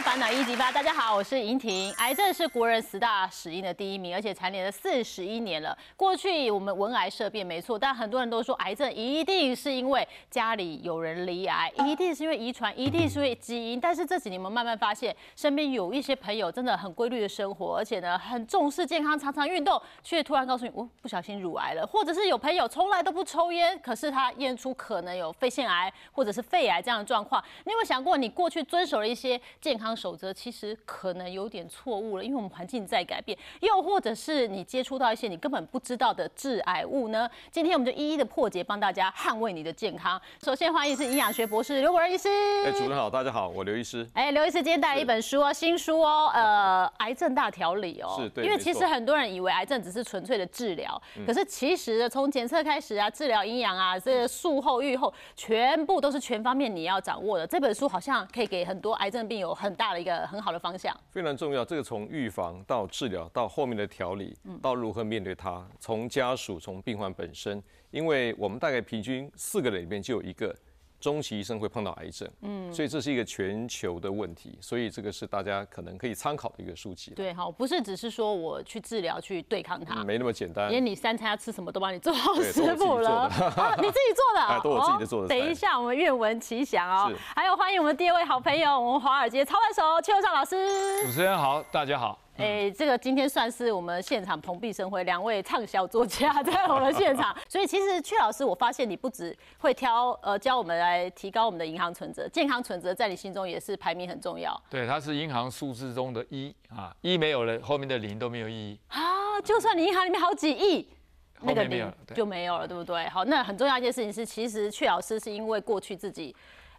烦恼一级发，大家好，我是莹婷。癌症是国人十大死因的第一名，而且蝉联了四十一年了。过去我们闻癌色变没错，但很多人都说癌症一定是因为家里有人罹癌，一定是因为遗传，一定是因为基因。但是这几年我们慢慢发现，身边有一些朋友真的很规律的生活，而且呢很重视健康，常常运动，却突然告诉你我不小心乳癌了，或者是有朋友从来都不抽烟，可是他验出可能有肺腺癌或者是肺癌这样的状况。你有没有想过，你过去遵守了一些健康守则，其实可能有点错误了，因为我们环境在改变，又或者是你接触到一些你根本不知道的致癌物呢？今天我们就一一的破解，帮大家捍卫你的健康。首先欢迎是营养学博士刘国仁医师。哎，主任好，大家好，我刘医师。哎，刘医师今天带来一本书哦，新书哦，呃，癌症大调理哦。是，对。因为其实很多人以为癌症只是纯粹的治疗，可是其实从检测开始啊，治疗、营养啊，这个术后、愈后，全部都是全方面你要掌握的。这本书好像可以给很多癌症病友很大的一个很好的方向。非常重要，这个从预防到治疗到后面的调理，到如何面对它，从家属从病患本身，因为我们大概平均四个人里面就有一个。中期医生会碰到癌症，嗯，所以这是一个全球的问题，所以这个是大家可能可以参考的一个书籍。对，好，不是只是说我去治疗去对抗它，没那么简单。连你三餐要吃什么都帮你做好食谱了，你自己做的，哎，都我自己的做的。等一下，我们愿闻其详哦。还有欢迎我们第二位好朋友，我们华尔街操盘手邱尚老师。主持人好，大家好。哎，这个今天算是我们现场蓬荜生辉，两位畅销作家在我们现场。所以其实阙老师，我发现你不止会挑呃教我们来提高我们的银行存折，健康存折在你心中也是排名很重要。对，它是银行数字中的一啊，一没有了，后面的零都没有意义啊。就算你银行里面好几亿，那个零就没有了，对不对？好，那很重要一件事情是，其实阙老师是因为过去自己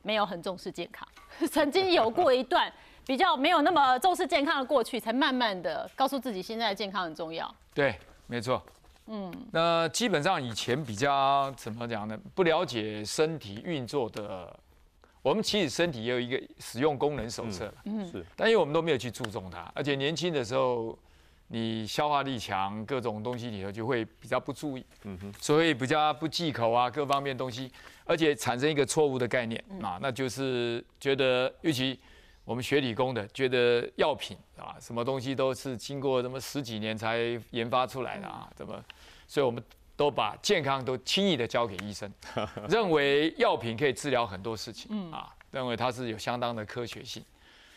没有很重视健康，曾经有过一段。比较没有那么重视健康的过去，才慢慢的告诉自己现在的健康很重要。对，没错。嗯，那基本上以前比较怎么讲呢？不了解身体运作的，我们其实身体也有一个使用功能手册嗯，是。但因为我们都没有去注重它，而且年轻的时候你消化力强，各种东西里头就会比较不注意。嗯哼。所以比较不忌口啊，各方面东西，而且产生一个错误的概念啊，那就是觉得尤其。我们学理工的觉得药品啊，什么东西都是经过什么十几年才研发出来的啊，怎么？所以我们都把健康都轻易的交给医生，认为药品可以治疗很多事情啊，认为它是有相当的科学性。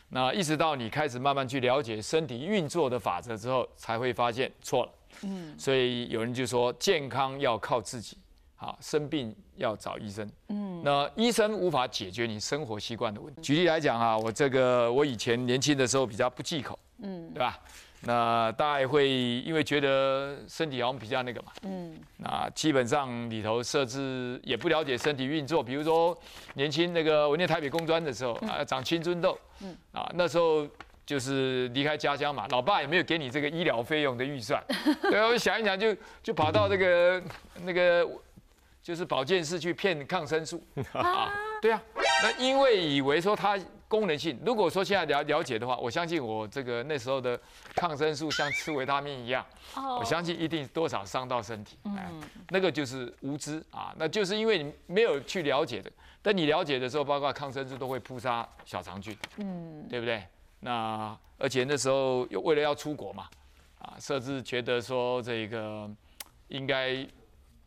那一直到你开始慢慢去了解身体运作的法则之后，才会发现错了。嗯，所以有人就说健康要靠自己。啊，生病要找医生。嗯，那医生无法解决你生活习惯的问题。举例来讲啊，我这个我以前年轻的时候比较不忌口，嗯，对吧？那大概会因为觉得身体好像比较那个嘛，嗯，那基本上里头设置也不了解身体运作。比如说年轻那个我念台北工专的时候啊，长青春痘，嗯，啊那时候就是离开家乡嘛，老爸也没有给你这个医疗费用的预算，对，我想一想就就跑到这个那个。就是保健室去骗抗生素 啊，对啊，那因为以为说它功能性，如果说现在了了解的话，我相信我这个那时候的抗生素像吃维他命一样，我相信一定多少伤到身体，哎，那个就是无知啊，那就是因为你没有去了解的，但你了解的时候，包括抗生素都会扑杀小肠菌，嗯，对不对？那而且那时候又为了要出国嘛，啊，甚至觉得说这个应该。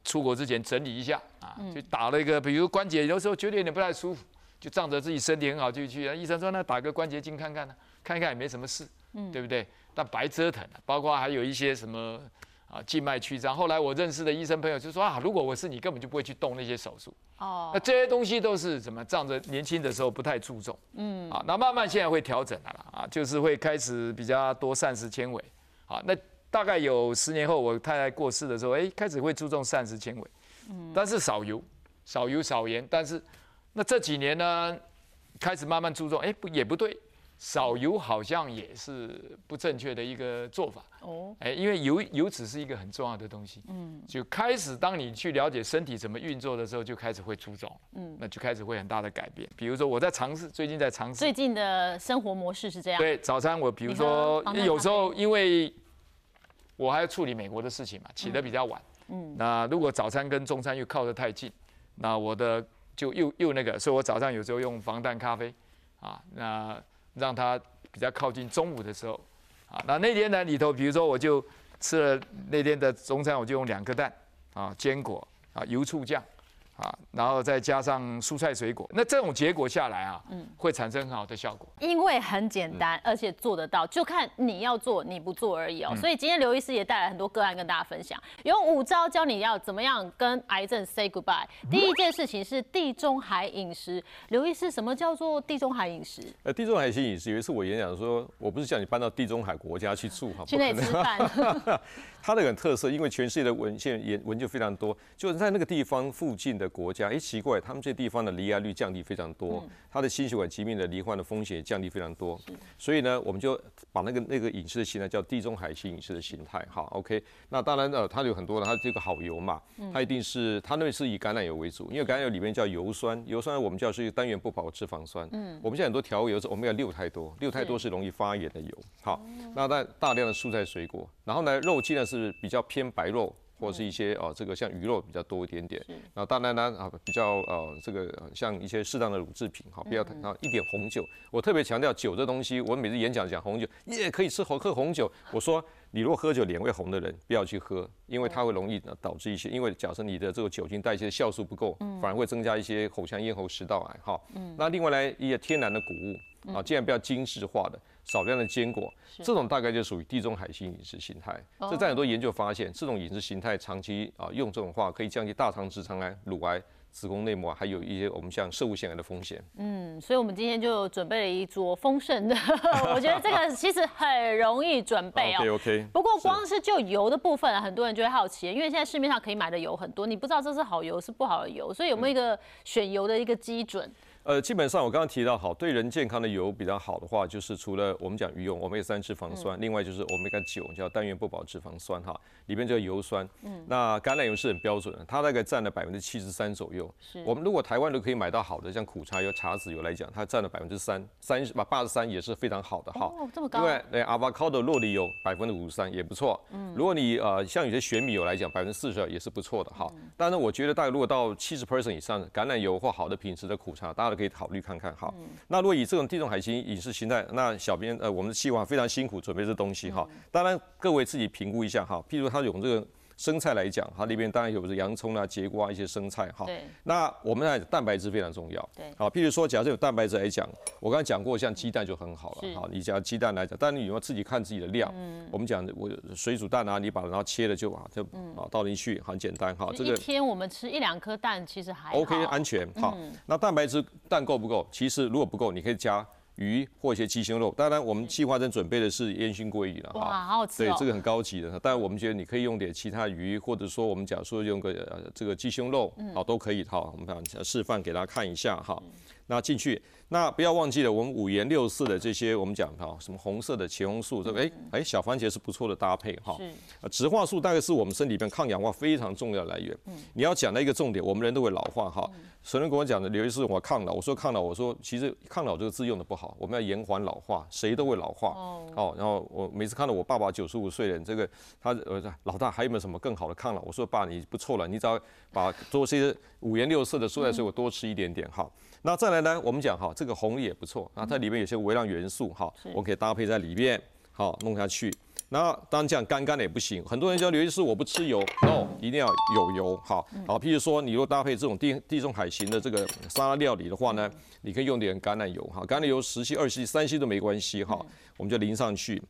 出国之前整理一下啊，就打了一个，比如关节有时候觉得有点不太舒服，就仗着自己身体很好就去。医生说那打个关节镜看看呢，看看也没什么事，嗯，对不对？但白折腾了，包括还有一些什么啊静脉曲张。后来我认识的医生朋友就说啊，如果我是你，根本就不会去动那些手术。哦，那这些东西都是怎么仗着年轻的时候不太注重，嗯，啊，那慢慢现在会调整了啊，就是会开始比较多膳食纤维，啊，那。大概有十年后，我太太过世的时候，哎，开始会注重膳食纤维，嗯，但是少油、少油、少盐。但是那这几年呢，开始慢慢注重，哎，不也不对，少油好像也是不正确的一个做法。哦，哎，因为油油脂是一个很重要的东西，嗯，就开始当你去了解身体怎么运作的时候，就开始会注重，嗯，那就开始会很大的改变。比如说我在尝试，最近在尝试，最近的生活模式是这样，对，早餐我比如说有时候因为。我还要处理美国的事情嘛，起得比较晚。嗯，那如果早餐跟中餐又靠得太近，那我的就又又那个，所以我早上有时候用防弹咖啡，啊，那让它比较靠近中午的时候。啊，那那天呢里头，比如说我就吃了那天的中餐，我就用两颗蛋啊，坚果啊，油醋酱。啊，然后再加上蔬菜水果，那这种结果下来啊，嗯，会产生很好的效果。因为很简单，而且做得到，就看你要做，你不做而已哦。所以今天刘医师也带来很多个案跟大家分享，有五招教你要怎么样跟癌症 say goodbye。第一件事情是地中海饮食。刘医师，什么叫做地中海饮食？呃，地中海型饮食，有一次我演讲说，我不是叫你搬到地中海国家去住哈，去那里吃饭。它的很特色，因为全世界的文献研文就非常多，就是在那个地方附近的国家，哎，奇怪，他们这地方的离癌率降低非常多，他的心血管疾病的罹患的风险也降低非常多，所以呢，我们就把那个那个饮食的形态叫地中海型饮食的形态，好，OK，那当然呃，它有很多的，它这个好油嘛，它一定是它那是以橄榄油为主，因为橄榄油里面叫油酸，油酸我们叫是单元不饱和脂肪酸，嗯，我们现在很多调味油是我们要六太多，六太多是容易发炎的油，好，那但大量的蔬菜水果，然后呢，肉尽量是比较偏白肉，或者是一些哦，这个像鱼肉比较多一点点。然后当然呢啊，比较呃，这个像一些适当的乳制品，哈，不要啊一点红酒。我特别强调酒这东西，我每次演讲讲红酒，也可以吃红喝红酒。我说你如果喝酒脸会红的人，不要去喝，因为它会容易导致一些，因为假设你的这个酒精代谢酵素不够，反而会增加一些口腔咽喉食道癌。哈，那另外呢，一些天然的谷物啊，尽量不要精致化的。少量的坚果，这种大概就属于地中海型饮食形态。这在很多研究发现，这种饮食形态长期啊用这种话，可以降低大肠直肠癌、乳癌、子宫内膜，还有一些我们像射物腺癌的风险。嗯，所以我们今天就准备了一桌丰盛的，我觉得这个其实很容易准备哦。OK OK。不过光是就油的部分，很多人就会好奇，因为现在市面上可以买的油很多，你不知道这是好油是不好的油，所以有没有一个选油的一个基准？呃，基本上我刚刚提到，好对人健康的油比较好的话，就是除了我们讲鱼油欧米伽三脂肪酸，另外就是欧米伽九叫单元不饱脂肪酸哈，里面叫油酸。嗯，那橄榄油是很标准的，它大概占了百分之七十三左右。是，我们如果台湾都可以买到好的，像苦茶油、茶籽油来讲，它占了百分之三三把八十三也是非常好的哈。哦，这么高。另外，那阿巴卡的洛梨油百分之五十三也不错。嗯，如果你呃像有些玄米油来讲，百分之四十二也是不错的哈。但是，我觉得大概如果到七十 percent 以上，橄榄油或好的品质的苦茶，大家都可以考虑看看。好，那如果以这种地中海型饮食形态，那小编呃，我们的计划非常辛苦准备这东西哈。当然各位自己评估一下哈。譬如他有这个生菜来讲，它里面当然有洋葱啊、节瓜一些生菜哈。那我们来蛋白质非常重要。对。好，譬如说，假设有蛋白质来讲，我刚才讲过，像鸡蛋就很好了。好，你讲鸡蛋来讲，但你要自己看自己的量。嗯。我们讲我水煮蛋啊，你把它然后切了就啊，就啊倒进去，很简单哈。这个一天我们吃一两颗蛋其实还 OK，安全。好，那蛋白质蛋够不够？其实如果不够，你可以加。鱼或一些鸡胸肉，当然我们计划正准备的是烟熏鲑鱼了，哇，好好吃对，这个很高级的。当然我们觉得你可以用点其他鱼，或者说我们假如说用个这个鸡胸肉，好都可以。好，我们想示范给大家看一下哈。那进去，那不要忘记了，我们五颜六色的这些，我们讲哈，什么红色的茄红素，这个哎哎小番茄是不错的搭配哈。是。植化素大概是我们身体里面抗氧化非常重要的来源。嗯。你要讲到一个重点，我们人都会老化哈。神人跟我讲的，刘医师，我抗老，我说抗老，我说其实抗老这个字用的不好，我们要延缓老化，谁都会老化。哦。哦，然后我每次看到我爸爸九十五岁人，这个他呃老大还有没有什么更好的抗老？我说爸，你不错了，你只要把多些五颜六色的蔬菜水果多吃一点点哈。那再来呢？我们讲哈，这个红也不错，那它里面有些微量元素哈，我可以搭配在里面，好弄下去。那当然这样干干的也不行，很多人叫刘医师我不吃油，no，一定要有油，好，好，譬如说你若搭配这种地地中海型的这个沙拉料理的话呢，你可以用点橄榄油哈，橄榄油十七、二系、三七都没关系哈，我们就淋上去，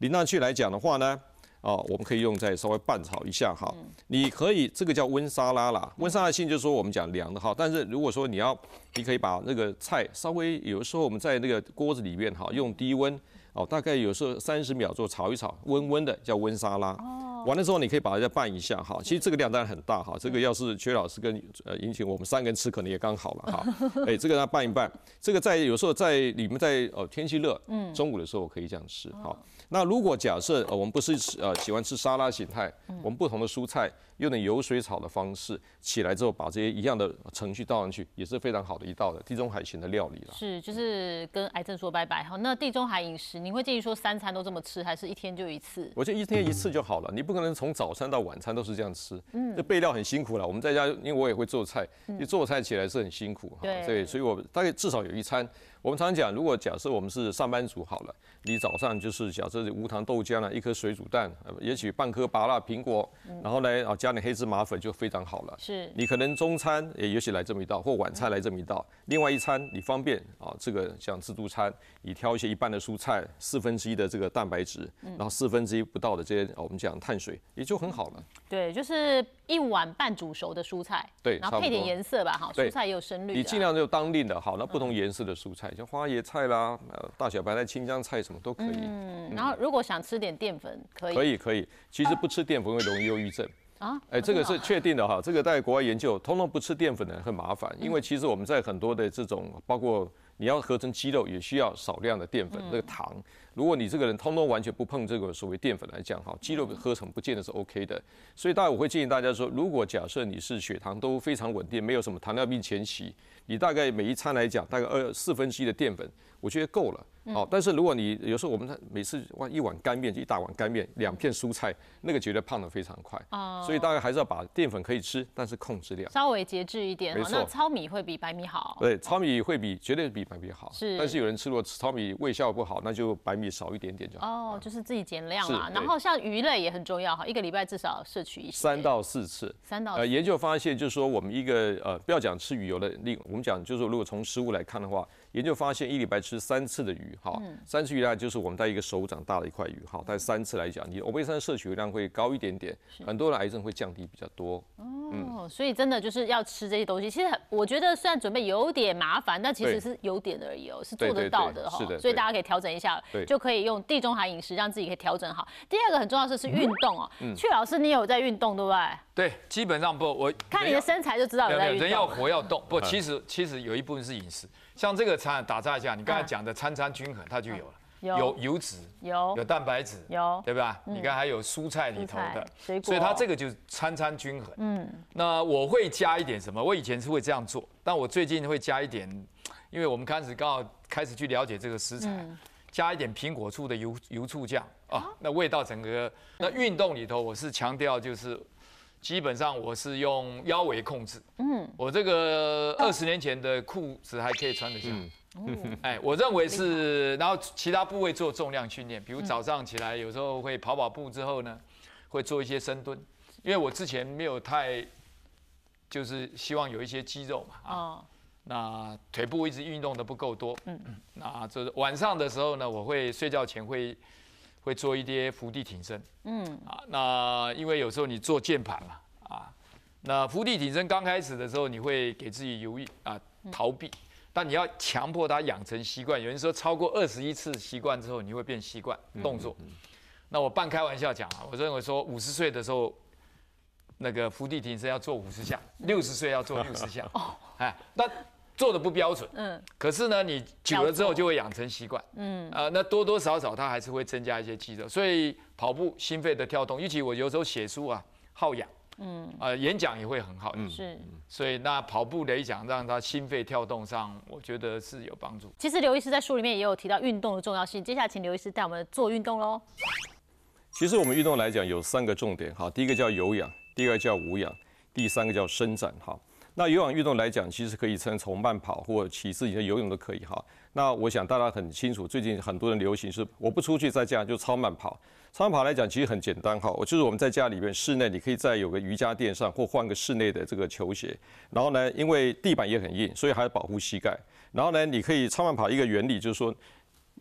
淋上去来讲的话呢。哦，我们可以用再稍微拌炒一下哈。你可以这个叫温沙拉啦，温沙拉性就是说我们讲凉的哈。但是如果说你要，你可以把那个菜稍微有的时候我们在那个锅子里面哈，用低温哦，大概有时候三十秒做炒一炒，温温的叫温沙拉。哦。完了之后你可以把它再拌一下哈。其实这个量当然很大哈，这个要是薛老师跟呃引请我们三个人吃可能也刚好了哈。哎，这个要拌一拌，这个在有时候在你们在呃天气热，嗯，中午的时候可以这样吃好。那如果假设呃我们不是吃呃喜欢吃沙拉形态，我们不同的蔬菜用点油水炒的方式起来之后，把这些一样的程序倒上去，也是非常好的一道的地中海型的料理了。是，就是跟癌症说拜拜哈。那地中海饮食，你会建议说三餐都这么吃，还是一天就一次？我觉得一天一次就好了，你不可能从早餐到晚餐都是这样吃，嗯，这备料很辛苦了。我们在家，因为我也会做菜，一做菜起来是很辛苦哈。对，所以我大概至少有一餐。我们常常讲，如果假设我们是上班族好了，你早上就是假设无糖豆浆啊，一颗水煮蛋，也许半颗芭辣苹果，然后呢啊加点黑芝麻粉就非常好了。是。你可能中餐也也许来这么一道，或晚餐来这么一道，另外一餐你方便啊，这个像自助餐，你挑一些一半的蔬菜，四分之一的这个蛋白质，然后四分之一不到的这些我们讲碳水，也就很好了。对，就是一碗半煮熟的蔬菜，对，然后配点颜色吧，哈，蔬菜也有深绿。你尽量就当令的好，那不同颜色的蔬菜。像花椰菜啦，呃，大小白菜、青江菜什么都可以。嗯，然后如果想吃点淀粉，可以。可以可以，其实不吃淀粉会容易忧郁症啊。哎，这个是确定的哈，这个在国外研究，通通不吃淀粉的很麻烦，因为其实我们在很多的这种，包括你要合成肌肉，也需要少量的淀粉，那个糖。如果你这个人通通完全不碰这个所谓淀粉来讲，哈，肌肉合成不见得是 OK 的。所以大概我会建议大家说，如果假设你是血糖都非常稳定，没有什么糖尿病前期，你大概每一餐来讲，大概二四分之一的淀粉，我觉得够了。哦，但是如果你有时候我们每次碗一碗干面就一大碗干面，两片蔬菜，那个绝对胖得非常快。哦，所以大概还是要把淀粉可以吃，但是控制量，稍微节制一点。没错，糙米会比白米好。对，糙米会比绝对比白米好。是，但是有人吃过糙米胃效不好，那就白米少一点点就好。哦，就是自己减量嘛。然后像鱼类也很重要哈，一个礼拜至少摄取一些。三到四次。三到。呃，研究发现就是说，我们一个呃，不要讲吃鱼油的，另我们讲就是说，如果从食物来看的话。研究发现，一礼拜吃三次的鱼，哈，三次鱼呢就是我们带一个手掌大的一块鱼，哈，但三次来讲，你欧贝三摄取量会高一点点，很多的癌症会降低比较多。哦，所以真的就是要吃这些东西。其实我觉得虽然准备有点麻烦，但其实是有点而已哦，是做得到的哈。是的，所以大家可以调整一下，就可以用地中海饮食让自己可以调整好。第二个很重要的是运动哦。曲老师，你有在运动对不对？对，基本上不，我看你的身材就知道有在运动。人要活要动，不，其实其实有一部分是饮食。像这个餐打炸一下，你刚才讲的餐餐均衡，它就有了，有油脂，有有蛋白质，有对吧？你看还有蔬菜里头的，所以它这个就是餐餐均衡。嗯，那我会加一点什么？我以前是会这样做，但我最近会加一点，因为我们开始刚好开始去了解这个食材，加一点苹果醋的油油醋酱啊，那味道整个那运动里头我是强调就是。基本上我是用腰围控制，嗯，我这个二十年前的裤子还可以穿得下，嗯，哎，我认为是，然后其他部位做重量训练，比如早上起来有时候会跑跑步之后呢，会做一些深蹲，因为我之前没有太，就是希望有一些肌肉嘛，啊，那腿部一直运动的不够多，嗯嗯，那这晚上的时候呢，我会睡觉前会。会做一些伏地挺身，嗯啊，那因为有时候你做键盘嘛，啊，那伏地挺身刚开始的时候你会给自己犹豫啊逃避，但你要强迫他养成习惯。有人说超过二十一次习惯之后你会变习惯动作，那我半开玩笑讲啊，我认为说五十岁的时候那个伏地挺身要做五十下，六十岁要做六十下，哎，那。做的不标准，嗯，可是呢，你久了之后就会养成习惯，嗯，啊，那多多少少它还是会增加一些肌肉，所以跑步心肺的跳动，尤其我有时候写书啊，耗氧，嗯，啊，演讲也会很好，嗯，是，所以那跑步来讲，让他心肺跳动上，我觉得是有帮助。其实刘医师在书里面也有提到运动的重要性，接下来请刘医师带我们做运动喽。其实我们运动来讲有三个重点，哈，第一个叫有氧，第二个叫无氧，第三个叫伸展，哈。那有氧运动来讲，其实可以称从慢跑或骑自行车、游泳都可以哈。那我想大家很清楚，最近很多人流行是我不出去在家就超慢跑。超慢跑来讲其实很简单哈，我就是我们在家里面室内，你可以在有个瑜伽垫上或换个室内的这个球鞋。然后呢，因为地板也很硬，所以还要保护膝盖。然后呢，你可以超慢跑一个原理就是说，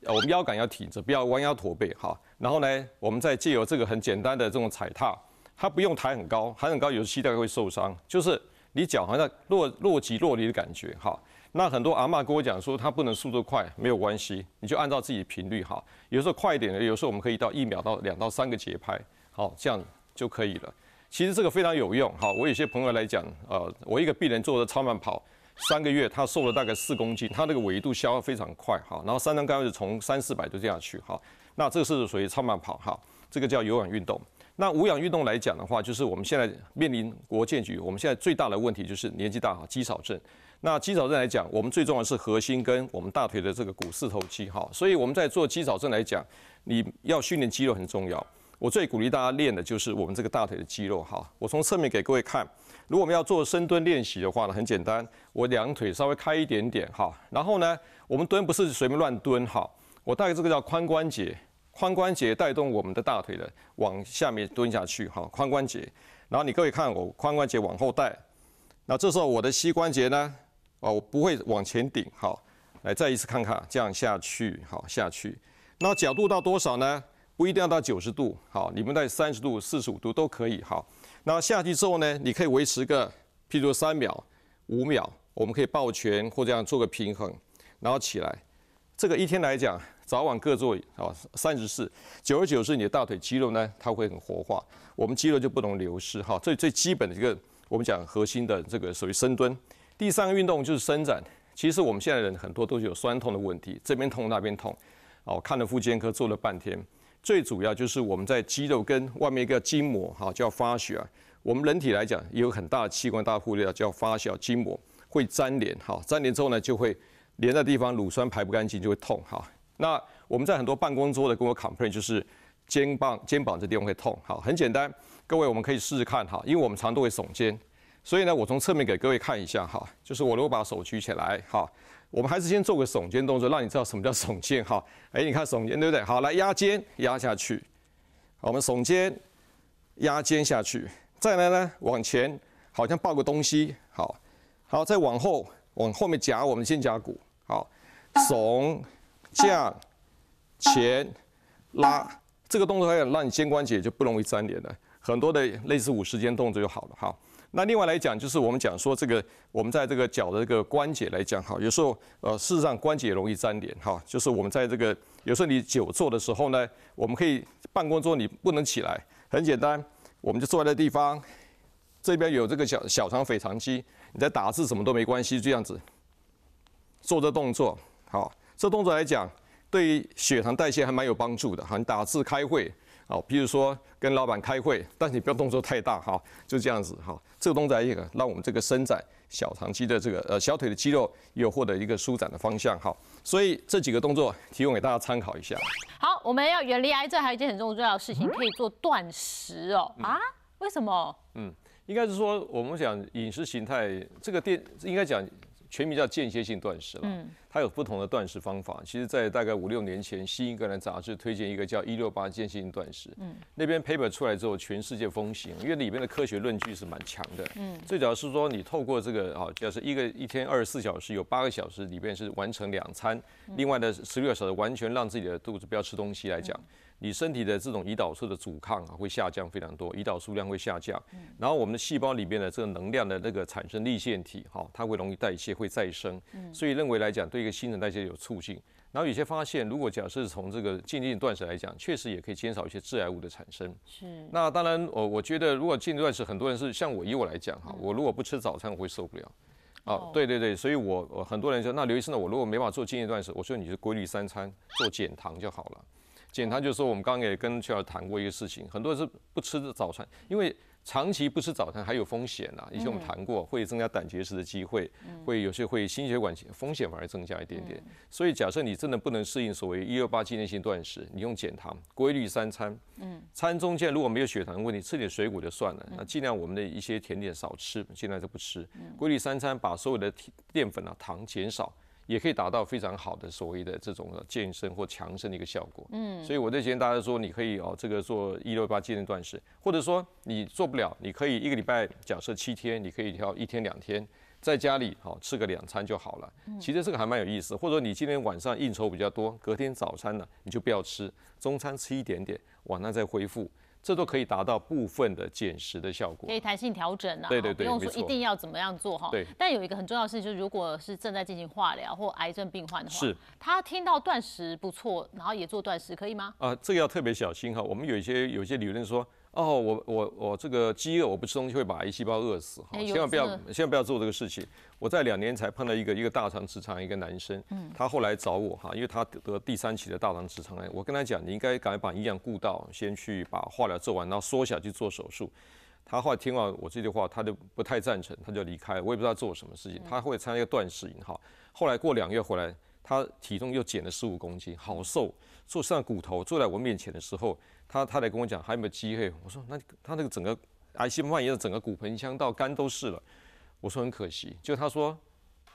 我们腰杆要挺着，不要弯腰驼背哈。然后呢，我们再借由这个很简单的这种踩踏，它不用抬很高，抬很高有时膝盖会受伤，就是。你脚好像若若即若离的感觉，哈，那很多阿妈跟我讲说，他不能速度快，没有关系，你就按照自己频率，哈，有时候快一点的，有时候我们可以到一秒到两到三个节拍，好，这样就可以了。其实这个非常有用，哈，我有些朋友来讲，呃，我一个病人做的超慢跑，三个月他瘦了大概四公斤，他那个维度消耗非常快，哈，然后三张开始从三四百就这样去，哈，那这个是属于超慢跑，哈，这个叫有氧运动。那无氧运动来讲的话，就是我们现在面临国建局，我们现在最大的问题就是年纪大哈，肌少症。那肌少症来讲，我们最重要是核心跟我们大腿的这个股四头肌哈。所以我们在做肌少症来讲，你要训练肌肉很重要。我最鼓励大家练的就是我们这个大腿的肌肉哈。我从侧面给各位看，如果我们要做深蹲练习的话呢，很简单，我两腿稍微开一点点哈，然后呢，我们蹲不是随便乱蹲哈，我大概这个叫髋关节，髋关节带动我们的大腿的往下面蹲下去哈，髋关节，然后你各位看我髋关节往后带，那这时候我的膝关节呢，哦，我不会往前顶，好，来再一次看看，这样下去，好下去，那角度到多少呢？不一定要到九十度，好，你们在三十度、四十五度都可以，好。那下去之后呢，你可以维持个，譬如三秒、五秒，我们可以抱拳或这样做个平衡，然后起来。这个一天来讲，早晚各做啊三十次，久而久之，你的大腿肌肉呢，它会很活化，我们肌肉就不能流失哈。最最基本的一个，我们讲核心的这个属于深蹲。第三个运动就是伸展。其实我们现在人很多都是有酸痛的问题，这边痛那边痛，哦，看了复健科做了半天。最主要就是我们在肌肉跟外面一个筋膜，哈，叫发血。我们人体来讲，也有很大的器官，大家忽略，叫发酵筋膜会粘连，哈，粘连之后呢，就会连的地方乳酸排不干净，就会痛，哈。那我们在很多办公桌的跟我 complain 就是肩膀肩膀这地方会痛，好，很简单，各位我们可以试试看，哈，因为我们常都会耸肩，所以呢，我从侧面给各位看一下，哈，就是我如果把手举起来，哈。我们还是先做个耸肩动作，让你知道什么叫耸肩哈。哎，你看耸肩对不对？好，来压肩压下去。我们耸肩压肩下去，再来呢往前，好像抱个东西。好，好再往后往后面夹我们肩胛骨。好，耸降前拉，这个动作要让你肩关节就不容易粘连了。很多的类似五十肩动作就好了哈。那另外来讲，就是我们讲说这个，我们在这个脚的这个关节来讲，哈，有时候呃，事实上关节容易粘连，哈，就是我们在这个有时候你久坐的时候呢，我们可以办公桌你不能起来，很简单，我们就坐在地方，这边有这个小小肠腓肠肌，你在打字什么都没关系，这样子做这动作，好，这动作来讲，对于血糖代谢还蛮有帮助的，哈，你打字开会。好，比如说跟老板开会，但是你不要动作太大哈，就这样子哈。这个动作一个让我们这个伸展小肠肌的这个呃小腿的肌肉有获得一个舒展的方向哈。所以这几个动作提供给大家参考一下。好，我们要远离癌症，还有一件很重要的事情，可以做断食哦。啊？为什么？嗯，应该是说我们讲饮食形态这个电应该讲。全名叫间歇性断食了，嗯，它有不同的断食方法。其实，在大概五六年前，《新英格兰杂志》推荐一个叫“一六八间歇性断食”，嗯，那边 paper 出来之后，全世界风行，因为里面的科学论据是蛮强的，嗯，最主要是说你透过这个啊，就是一个一天二十四小时，有八个小时里面是完成两餐，另外的十六个小时完全让自己的肚子不要吃东西来讲。你身体的这种胰岛素的阻抗啊会下降非常多，胰岛素量会下降，然后我们的细胞里面的这个能量的那个产生立腺体，哈，它会容易代谢，会再生，所以认为来讲对一个新陈代谢有促进。然后有些发现，如果假设从这个渐进断食来讲，确实也可以减少一些致癌物的产生。是。那当然，我我觉得如果渐进断食，很多人是像我以我来讲哈，我如果不吃早餐，我会受不了。哦，对对对，所以我我很多人说，那刘医生呢，我如果没法做间歇断食，我说你是规律三餐做减糖就好了。减糖就是说，我们刚刚也跟邱老师谈过一个事情，很多人是不吃早餐，因为长期不吃早餐还有风险呐。以前我们谈过，会增加胆结石的机会，会有些会心血管风险反而增加一点点。所以假设你真的不能适应所谓一六八纪念性断食，你用减糖规律三餐，嗯，餐中间如果没有血糖的问题，吃点水果就算了，那尽量我们的一些甜点少吃，尽量就不吃。规律三餐，把所有的淀粉啊糖减少。也可以达到非常好的所谓的这种健身或强身的一个效果。嗯，所以我在建议大家说，你可以哦，这个做一六八健身断食，或者说你做不了，你可以一个礼拜假设七天，你可以挑一天两天，在家里好吃个两餐就好了。其实这个还蛮有意思。或者说你今天晚上应酬比较多，隔天早餐呢你就不要吃，中餐吃一点点，晚上再恢复。这都可以达到部分的减食的效果，可以弹性调整啊，对对对，不用说一定要怎么样做哈。对。但有一个很重要的事，就是如果是正在进行化疗或癌症病患的话，是，他听到断食不错，然后也做断食，可以吗？啊，这个要特别小心哈。我们有一些有一些理论说。哦，我我我这个饥饿，我不吃东西会把癌细胞饿死，哈，千万不要千万不要做这个事情。我在两年才碰到一个一个大肠直肠一个男生，嗯，他后来找我哈，因为他得第三期的大肠直肠癌，我跟他讲，你应该赶快把营养顾到，先去把化疗做完，然后缩小去做手术。他后来听完我这句话，他就不太赞成，他就离开了。我也不知道做什么事情，他会参加一个断食营哈。后来过两个月回来，他体重又减了十五公斤，好瘦，坐上骨头坐在我面前的时候。他他来跟我讲还有没有机会？我说那他那个整个癌细胞蔓延到整个骨盆腔到肝都是了。我说很可惜，就他说，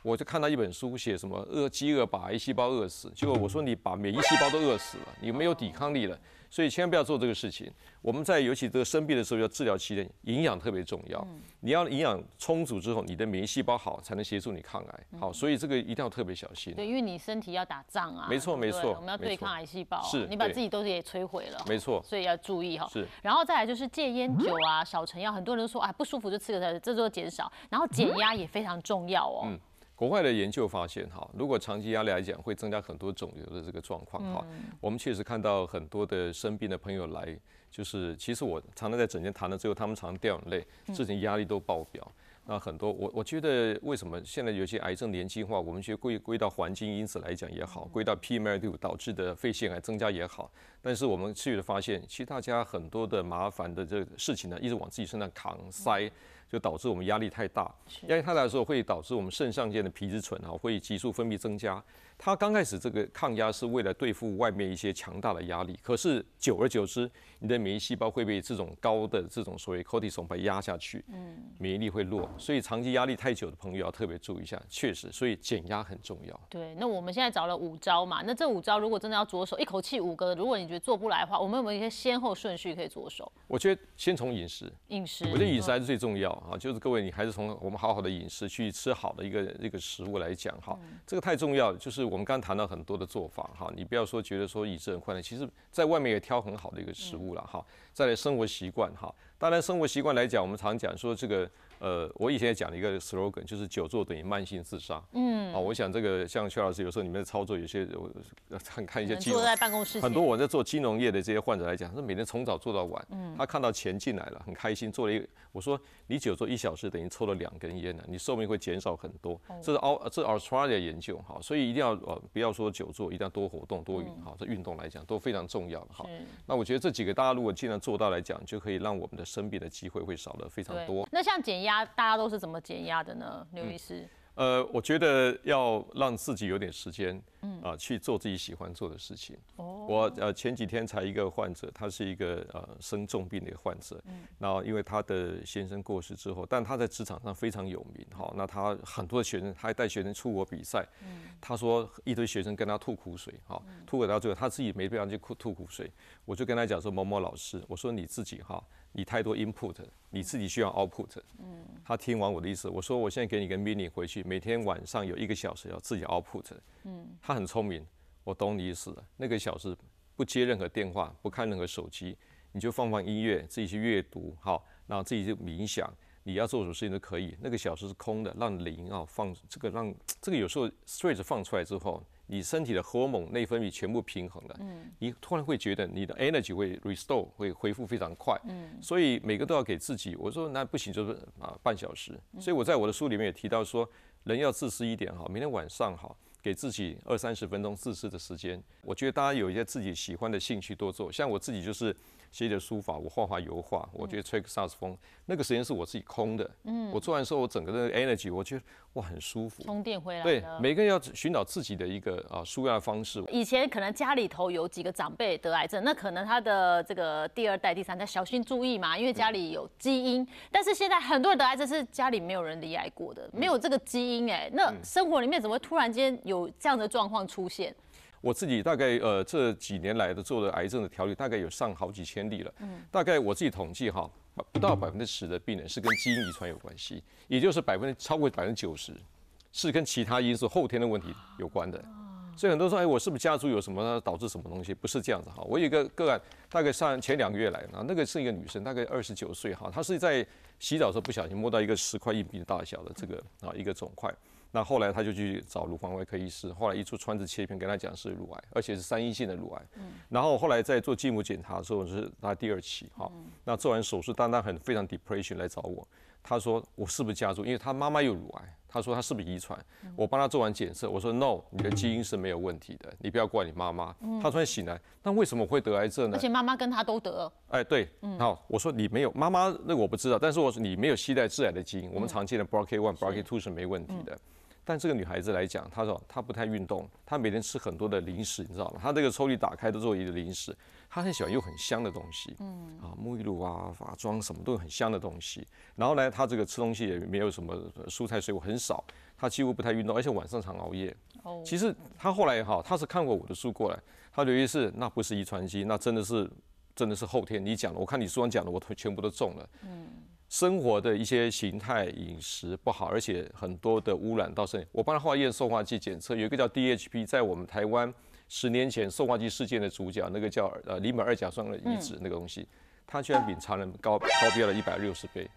我就看到一本书写什么饿饥饿把癌细胞饿死，结果我说你把免疫细胞都饿死了，你没有抵抗力了。所以千万不要做这个事情。我们在尤其这个生病的时候，要治疗期间，营养特别重要。你要营养充足之后，你的免疫细胞好，才能协助你抗癌。好，所以这个一定要特别小心。对，因为你身体要打仗啊。没错，没错。我们要对抗癌细胞。是。你把自己都给摧毁了。没错。所以要注意哈。是。然后再来就是戒烟酒啊，少成药。很多人都说啊，不舒服就吃个，这都减少。然后减压也非常重要哦。嗯。国外的研究发现，哈，如果长期压力来讲，会增加很多肿瘤的这个状况，哈。我们确实看到很多的生病的朋友来，就是其实我常常在诊间谈了之后，他们常常掉眼泪，之前压力都爆表。那很多我我觉得为什么现在有些癌症年轻化，我们去归归到环境因子来讲也好，归到 PM2 导致的肺腺癌增加也好，但是我们持续的发现，其实大家很多的麻烦的这个事情呢，一直往自己身上扛塞。就导致我们压力太大，压力太大的时候会导致我们肾上腺的皮质醇啊会急速分泌增加。它刚开始这个抗压是为了对付外面一些强大的压力，可是久而久之，你的免疫细胞会被这种高的这种所谓 cortisol 被压下去，嗯，免疫力会弱，所以长期压力太久的朋友要特别注意一下，确实，所以减压很重要。对，那我们现在找了五招嘛，那这五招如果真的要着手，一口气五个，如果你觉得做不来的话，我们有没有一些先后顺序可以着手？我觉得先从饮食，饮食，我觉得饮食还是最重要啊，就是各位你还是从我们好好的饮食去吃好的一个一个食物来讲哈，这个太重要，就是我们刚刚谈到很。多的做法哈，你不要说觉得说饮食很困难，其实在外面也挑很好的一个食物了哈。再来生活习惯哈，当然生活习惯来讲，我们常讲说这个。呃，我以前也讲了一个 slogan，就是久坐等于慢性自杀。嗯，啊，我想这个像薛老师有时候你们的操作，有些我看看一些金融，坐在办公室，很多我在做金融业的这些患者来讲，他每天从早做到晚。嗯，他看到钱进来了，很开心，做了一个。我说你久坐一小时，等于抽了两根烟呢，你寿命会减少很多。这是澳这是 Australia 研究哈，所以一定要呃不要说久坐，一定要多活动多运哈，这运动来讲都非常重要的哈。那我觉得这几个大家如果尽量做到来讲，就可以让我们的生病的机会会少的非常多。那像减压，大家都是怎么减压的呢？刘医师？呃，我觉得要让自己有点时间，嗯啊，去做自己喜欢做的事情。哦，我呃前几天才一个患者，他是一个呃生重病的一个患者，嗯，然后因为他的先生过世之后，但他在职场上非常有名，哈，那他很多学生，他还带学生出国比赛，嗯，他说一堆学生跟他吐苦水，哈，吐到最后他自己没办法去吐吐苦水，我就跟他讲说某某老师，我说你自己哈。你太多 input，你自己需要 output。嗯，他听完我的意思，我说我现在给你个 mini 回去，每天晚上有一个小时要自己 output。嗯，他很聪明，我懂你意思了。那个小时不接任何电话，不看任何手机，你就放放音乐，自己去阅读，好，然后自己去冥想，你要做什么事情都可以。那个小时是空的，让灵啊放这个让这个有时候 stress 放出来之后。你身体的荷尔蒙内分泌全部平衡了，嗯，你突然会觉得你的 energy 会 restore 会恢复非常快，嗯，所以每个都要给自己。我说那不行，就是啊半小时。所以我在我的书里面也提到说，人要自私一点哈，每天晚上哈给自己二三十分钟自制的时间。我觉得大家有一些自己喜欢的兴趣多做，像我自己就是。写点书法，我画画油画，我觉得吹个萨斯风，那个时间是我自己空的。嗯，我做完之后，我整个的 energy，我觉得哇很舒服，充电回来。对，每个人要寻找自己的一个啊舒压的方式。以前可能家里头有几个长辈得癌症，那可能他的这个第二代、第三代小心注意嘛，因为家里有基因。但是现在很多人得癌症是家里没有人罹癌过的，没有这个基因哎，那生活里面怎么会突然间有这样的状况出现？我自己大概呃这几年来的做的癌症的调理，大概有上好几千例了。嗯，大概我自己统计哈，不到百分之十的病人是跟基因遗传有关系，也就是百分之超过百分之九十是跟其他因素后天的问题有关的。所以很多人说，哎，我是不是家族有什么导致什么东西？不是这样子哈。我有一个个案，大概上前两个月来呢，那个是一个女生，大概二十九岁哈，她是在洗澡的时候不小心摸到一个十块硬币大小的这个啊一个肿块。那后来他就去找乳房外科医师，后来一出穿刺切片，跟他讲是乳癌，而且是三阴性的乳癌。嗯。然后后来在做继母检查的时候是他第二期，哈。那做完手术，当他很非常 depression 来找我，他说我是不是家族？因为他妈妈有乳癌，他说他是不是遗传？我帮他做完检测，我说 no，你的基因是没有问题的，你不要怪你妈妈。他突然醒来，那为什么会得癌症呢？而且妈妈跟他都得。哎，对。好，我说你没有妈妈，那我不知道，但是我说你没有携带致癌的基因，我们常见的 BRCA1、BRCA2 是没问题的。但这个女孩子来讲，她说她不太运动，她每天吃很多的零食，你知道吗？她这个抽屉打开都是一个零食，她很喜欢用很香的东西，嗯，啊，沐浴露啊、化妆什么都很香的东西。然后呢，她这个吃东西也没有什么蔬菜水果很少，她几乎不太运动，而且晚上常熬夜。哦，其实她后来哈，她是看过我的书过来，她留意是那不是遗传基因，那真的是真的是后天你讲的，我看你书上讲的，我全部都中了。嗯。生活的一些形态、饮食不好，而且很多的污染到身体。我帮他化验塑化剂检测，有一个叫 DHP，在我们台湾十年前塑化剂事件的主角，那个叫呃离门二甲酸的移植那个东西，它居然比常人高高标了一百六十倍，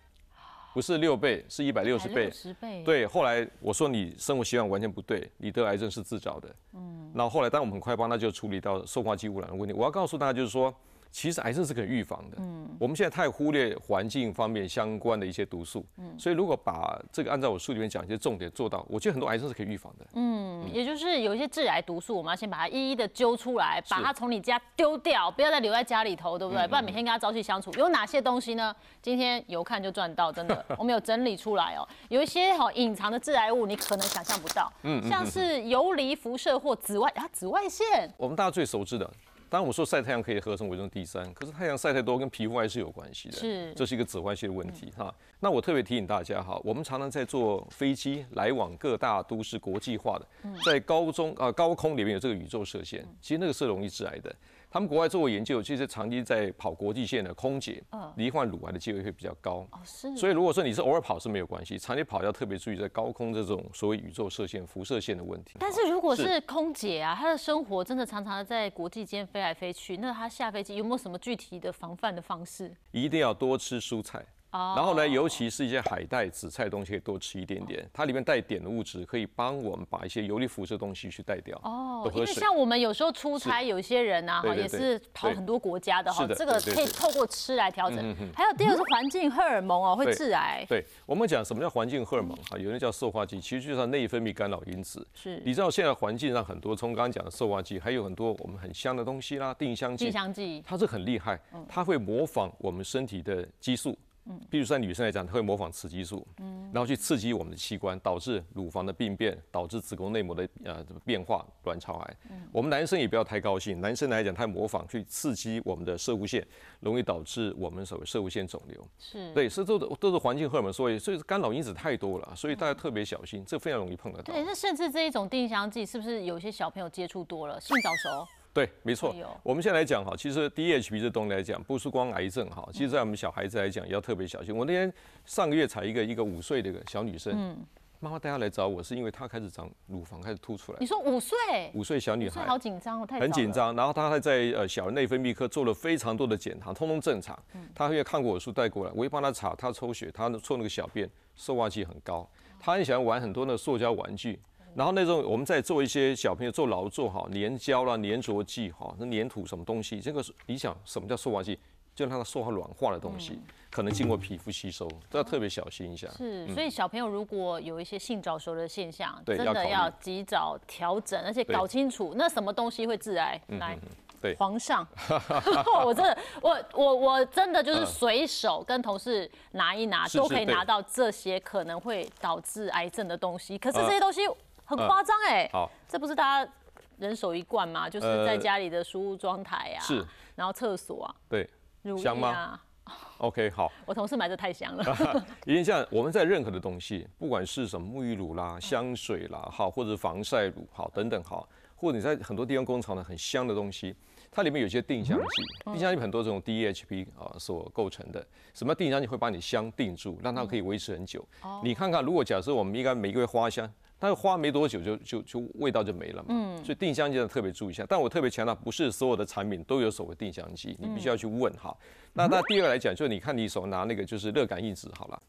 不是六倍，是一百六十倍。十倍。对，后来我说你生活习惯完全不对，你得癌症是自找的。嗯。那后来，但我们很快帮他就处理到塑化剂污染的问题。我要告诉大家就是说。其实癌症是可以预防的。嗯，我们现在太忽略环境方面相关的一些毒素。嗯，所以如果把这个按照我书里面讲一些重点做到，我觉得很多癌症是可以预防的。嗯，也就是有一些致癌毒素，我们要先把它一一的揪出来，把它从你家丢掉，不要再留在家里头，对不对？不然每天跟它朝夕相处。有哪些东西呢？今天有看就赚到，真的，我们有整理出来哦。有一些好隐藏的致癌物，你可能想象不到。嗯，像是游离辐射或紫外啊，紫外线。我们大家最熟知的。当然，我说晒太阳可以合成维生素 D 三，可是太阳晒太多跟皮肤还是有关系的，是，这是一个紫外线的问题哈。那我特别提醒大家哈，我们常常在坐飞机来往各大都市国际化的，在高中啊高空里面有这个宇宙射线，其实那个是容易致癌的。他们国外做过研究，其实长期在跑国际线的空姐，罹患乳癌的机会会比较高。哦，是。所以如果说你是偶尔跑是没有关系，长期跑要特别注意在高空这种所谓宇宙射线、辐射线的问题。但是如果是空姐啊，她的生活真的常常在国际间飞来飞去，那她下飞机有没有什么具体的防范的方式？一定要多吃蔬菜。然后呢，尤其是一些海带、紫菜东西，可以多吃一点点。它里面带碘的物质可以帮我们把一些游离辐射东西去带掉。哦，因为像我们有时候出差，有些人啊，哈，也是跑很多国家的哈，这个可以透过吃来调整。还有第二个是环境荷尔蒙哦，会致癌。对我们讲什么叫环境荷尔蒙啊？有人叫塑化剂，其实就是内分泌干扰因子。是，你知道现在环境上很多，从刚刚讲的塑化剂，还有很多我们很香的东西啦，定香剂。定香剂，它是很厉害，它会模仿我们身体的激素。嗯，比如在女生来讲，她会模仿雌激素，嗯，然后去刺激我们的器官，导致乳房的病变，导致子宫内膜的呃变化，卵巢癌。嗯，我们男生也不要太高兴，男生来讲，他模仿去刺激我们的射物线，容易导致我们所谓射物线肿瘤。是，对，是都都是环境荷尔蒙，所以所以干扰因子太多了，所以大家特别小心，这非常容易碰得到。对，那甚至这一种定香剂，是不是有些小朋友接触多了，性早熟？对，没错。我们现在来讲哈，其实 DHB 这东西来讲，不是光癌症哈，其实在我们小孩子来讲也要特别小心。我那天上个月才一个一个五岁的一个小女生，妈妈带她来找我，是因为她开始长乳房开始凸出来。你说五岁？五岁小女孩，好紧张哦，太很紧张。然后她还在呃小儿内分泌科做了非常多的检查，通通正常。她因为看过我书带过来，我一帮她查，她抽血，她做那个小便受化剂很高，她很喜欢玩很多那个塑胶玩具。然后那种我们在做一些小朋友做劳作哈，粘胶啦、粘着剂哈，那粘土什么东西，这个你想什么叫塑化剂？就让它塑化软化的东西，可能经过皮肤吸收，都要特别小心一下。是，所以小朋友如果有一些性早熟的现象，真的要及早调整，而且搞清楚那什么东西会致癌。来，对，皇上，我真的，我我我真的就是随手跟同事拿一拿，都可以拿到这些可能会导致癌症的东西。可是这些东西。很夸张哎，好，这不是大家人手一罐吗？就是在家里的梳妆台啊，是，然后厕所啊，对，香吗？OK，好，我同事买的太香了。因为像我们在任何的东西，不管是什么沐浴乳啦、香水啦，好，或者防晒乳，好，等等，好，或者你在很多地方工厂的很香的东西，它里面有些定香剂，定香剂很多这种 DHP 啊所构成的，什么定香剂会把你香定住，让它可以维持很久。你看看，如果假设我们应该每个月花香。但是花没多久就就就味道就没了嘛，嗯，所以定香剂要特别注意一下。但我特别强调，不是所有的产品都有所谓定香剂，你必须要去问哈。那那第二个来讲，就是你看你手拿那个就是热感应纸好了，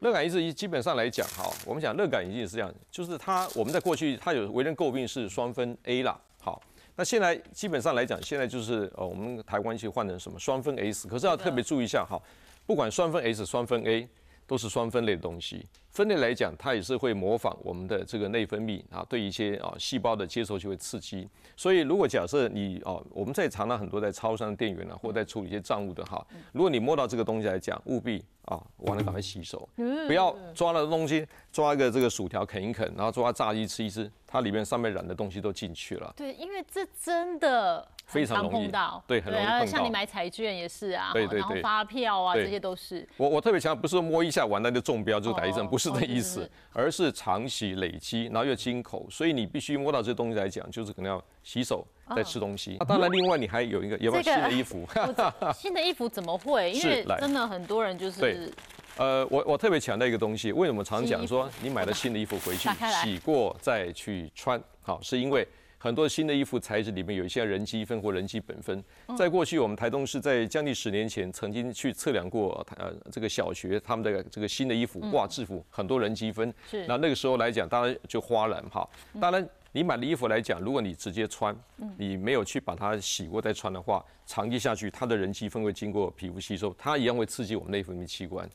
热感应纸基本上来讲哈，我们讲热感应纸是这样，就是它我们在过去它有为人诟病是双分 A 啦，好，那现在基本上来讲，现在就是呃我们台湾去换成什么双分 S，可是要特别注意一下哈，不管双分 S 双分 A。都是双分类的东西。分类来讲，它也是会模仿我们的这个内分泌啊，对一些啊细胞的接受就会刺激。所以如果假设你哦，我们在常常很多在超商的店员啊，或在处理一些账务的哈，如果你摸到这个东西来讲，务必啊完了赶快洗手，不要抓了东西抓一个这个薯条啃一啃，然后抓炸鸡吃一吃，它里面上面染的东西都进去了。对，因为这真的。非常容易碰到，对，很容易碰到。像你买彩券也是啊，对对然后发票啊，这些都是。我我特别强调，不是摸一下完那就中标就打一针，不是这意思，而是长期累积，然后又进口，所以你必须摸到这些东西来讲，就是可能要洗手再吃东西。那当然，另外你还有一个有没有新的衣服？新的衣服怎么会？因为真的很多人就是。呃，我我特别强调一个东西，为什么常讲说你买了新的衣服回去洗过再去穿？好，是因为。很多新的衣服材质里面有一些人机分或人机苯分。在过去，我们台东市在将近十年前曾经去测量过，呃，这个小学他们的这个新的衣服挂制服，很多人机分。是。那那个时候来讲，当然就花然哈。当然，你买的衣服来讲，如果你直接穿，你没有去把它洗过再穿的话，长期下去，它的人机分会经过皮肤吸收，它一样会刺激我们内分泌器官。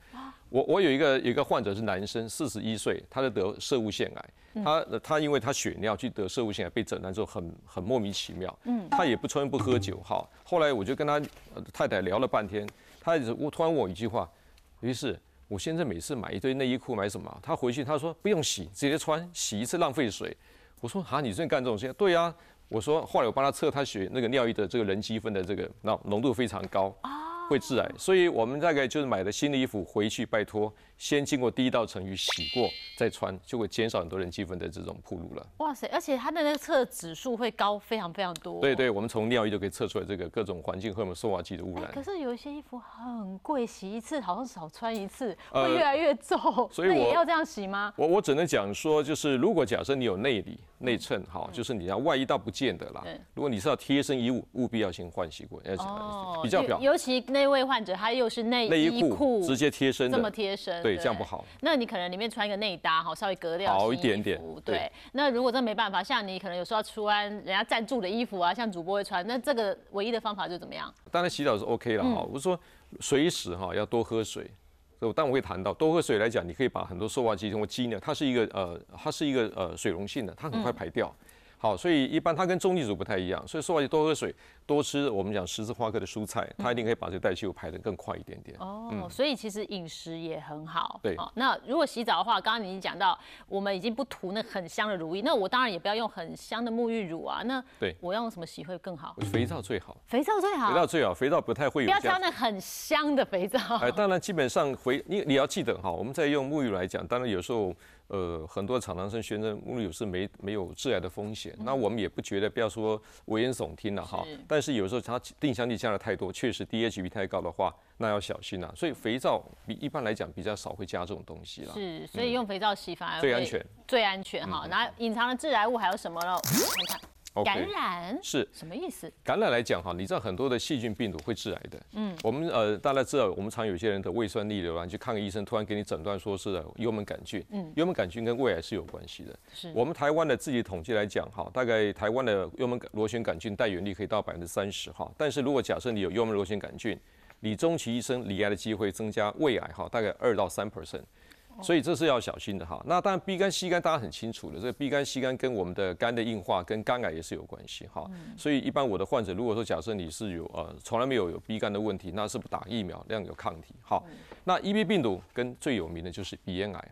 我我有一个有一个患者是男生，四十一岁，他在得射物腺癌。他他因为他血尿去得射物腺癌，被诊断之后很很莫名其妙。嗯，他也不抽烟不喝酒，哈，后来我就跟他太太聊了半天，他我突然问我一句话，于是我现在每次买一堆内衣裤买什么？他回去他说不用洗，直接穿，洗一次浪费水。我说啊，你最近干这种事情？对呀，我说后来我帮他测他血那个尿液的这个人积分的这个那浓度非常高。会致癌，所以我们大概就是买了新的衣服回去，拜托先经过第一道程序洗过再穿，就会减少很多人积分的这种铺路了。哇塞，而且它的那个测指数会高非常非常多。对对，我们从尿液就可以测出来这个各种环境荷尔蒙、塑化剂的污染。可是有一些衣服很贵，洗一次好像少穿一次，会越来越皱。所以我也要这样洗吗？我我只能讲说，就是如果假设你有内里内衬，好，就是你要外衣倒不见得啦。如果你是要贴身衣物，务必要先换洗过，要比较表。尤其。那位患者他又是内衣裤直接贴身这么贴身，对，这样不好。那你可能里面穿一个内搭，哈，稍微隔掉好一点点。对，那如果真没办法，像你可能有时候要穿人家赞助的衣服啊，像主播会穿，那这个唯一的方法就怎么样？当然洗澡是 OK 了哈。我说随时哈要多喝水，但我会谈到多喝水来讲，你可以把很多塑化剂通过机呢，它是一个呃，它是一个呃水溶性的，它很快排掉。好，所以一般它跟中立组不太一样，所以塑化剂多喝水。多吃我们讲十字花科的蔬菜，它一定可以把这个代谢物排得更快一点点。哦，所以其实饮食也很好。对，那如果洗澡的话，刚刚你已经讲到，我们已经不涂那很香的乳液，那我当然也不要用很香的沐浴乳啊。那对，我要用什么洗会更好？肥皂最好。肥皂最好。肥皂最好，肥皂不太会有。不要挑那很香的肥皂。哎，当然基本上肥，你你要记得哈，我们在用沐浴乳来讲，当然有时候呃很多厂商生宣称沐浴乳是没没有致癌的风险，那我们也不觉得不要说危言耸听了哈。但是有时候它。定香剂加的太多，确实 DHB 太高的话，那要小心呐。所以肥皂比一般来讲比较少会加这种东西了。是，所以用肥皂洗反而最安全，最安全哈。那隐藏的致癌物还有什么呢？看看。感染是什么意思？感染来讲哈，你知道很多的细菌病毒会致癌的。嗯，我们呃大家知道，我们常有些人的胃酸逆流啊，去看个医生，突然给你诊断说是幽门杆菌。嗯，幽门杆菌跟胃癌是有关系的。是，我们台湾的自己统计来讲哈，大概台湾的幽门螺旋杆菌带源率可以到百分之三十哈。但是如果假设你有幽门螺旋杆菌，你终其一生罹癌的机会增加胃癌哈，大概二到三 percent。所以这是要小心的哈。那当然，B 肝、C 肝大家很清楚的，这个 B 肝、C 肝跟我们的肝的硬化跟肝癌也是有关系哈。所以一般我的患者，如果说假设你是有呃从来没有有 B 肝的问题，那是不打疫苗那样有抗体。好，那 EB 病毒跟最有名的就是鼻咽癌。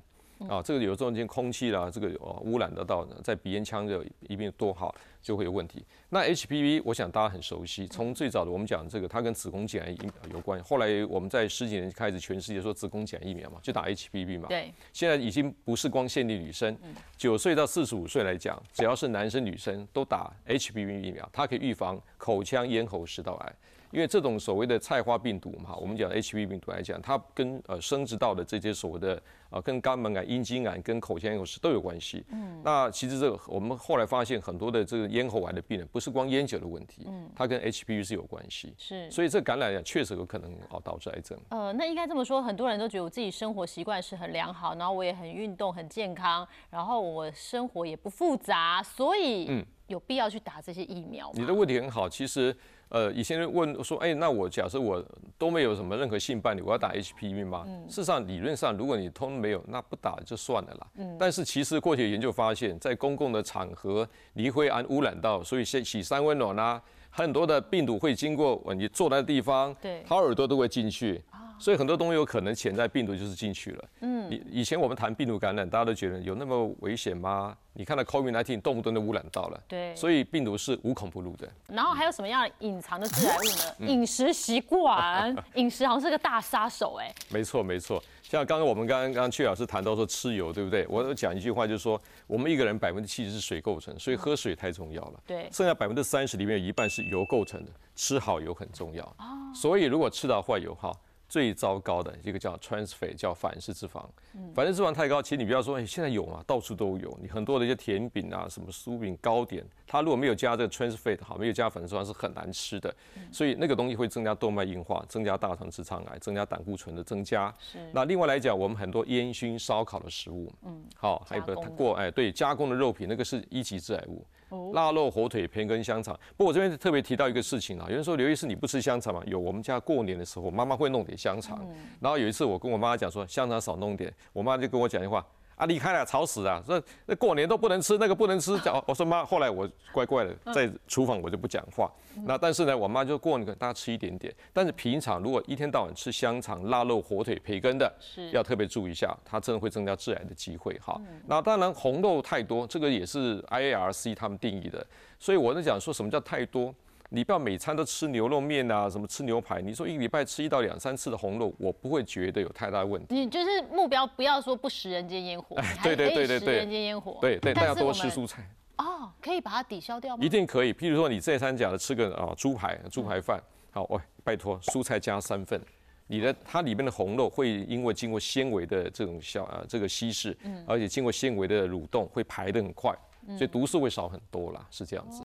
啊，这个有时候间空气啦，这个呃污染得到，在鼻咽腔的一边多好，就会有问题。那 HPV，我想大家很熟悉，从最早的我们讲这个，它跟子宫颈癌疫苗有关。后来我们在十几年开始，全世界说子宫颈癌疫苗嘛，就打 HPV 嘛。对。现在已经不是光限定女生，九岁到四十五岁来讲，只要是男生女生都打 HPV 疫苗，它可以预防口腔咽喉食道癌。因为这种所谓的菜花病毒嘛，我们讲 HPV 病毒来讲，它跟呃生殖道的这些所谓的啊，跟肛门癌、阴茎癌、跟口腔咽喉是都有关系。嗯，那其实这个我们后来发现很多的这个咽喉癌的病人，不是光烟酒的问题，嗯，它跟 HPV 是有关系。是，所以这感染讲确实有可能哦导致癌症。呃，那应该这么说，很多人都觉得我自己生活习惯是很良好，然后我也很运动、很健康，然后我生活也不复杂，所以嗯，有必要去打这些疫苗。你的问题很好，其实。呃，以前问说，哎，那我假设我都没有什么任何性伴侣，我要打 HPV 吗？事实上，理论上，如果你通没有，那不打就算了啦。嗯。但是其实过去研究发现，在公共的场合，你会安污染到，所以先洗三温暖啊，很多的病毒会经过你坐在的地方，对，掏耳朵都会进去。所以很多东西有可能潜在病毒就是进去了。嗯，以以前我们谈病毒感染，大家都觉得有那么危险吗？你看到 COVID-19 动不动就污染到了。对。所以病毒是无孔不入的。然后还有什么样隐藏的致癌物呢？饮食习惯，饮食好像是个大杀手哎。没错没错，像刚刚我们刚刚刚阙老师谈到说吃油，对不对？我讲一句话就是说，我们一个人百分之七十是水构成，所以喝水太重要了。对。剩下百分之三十里面有一半是油构成的，吃好油很重要。哦。所以如果吃到坏油哈。最糟糕的一个叫 trans fat，叫反式脂肪。反式脂肪太高，其实你不要说，哎，现在有嘛，到处都有。你很多的一些甜饼啊，什么酥饼、糕点，它如果没有加这个 trans fat，好，没有加反式脂肪是很难吃的。所以那个东西会增加动脉硬化，增加大肠直肠癌，增加胆固醇的增加。那另外来讲，我们很多烟熏烧烤的食物，嗯，好，还有个过，哎，对，加工的肉品，那个是一级致癌物。腊肉、火腿、培根、香肠。不过我这边特别提到一个事情啊，有人说刘医师你不吃香肠吗？有，我们家过年的时候，妈妈会弄点香肠。然后有一次我跟我妈讲说，香肠少弄点，我妈就跟我讲一句话。啊，离开了，吵死啊！说那过年都不能吃，那个不能吃。讲我说妈，后来我乖乖的在厨房，我就不讲话。那但是呢，我妈就过年大家吃一点点。但是平常如果一天到晚吃香肠、腊肉、火腿、培根的，要特别注意一下，它真的会增加致癌的机会哈。那当然红肉太多，这个也是 IARC 他们定义的。所以我在讲说什么叫太多。你不要每餐都吃牛肉面啊，什么吃牛排？你说一个礼拜吃一到两三次的红肉，我不会觉得有太大问题。你就是目标不要说不食人间烟火，对对对对对，人间烟火。对对，大家多吃蔬菜。哦，可以把它抵消掉吗？一定可以。譬如说你这餐讲的吃个啊猪排，猪排饭，好，喂，拜托蔬菜加三份，你的它里面的红肉会因为经过纤维的这种消啊这个稀释，而且经过纤维的蠕动会排得很快，所以毒素会少很多啦，是这样子。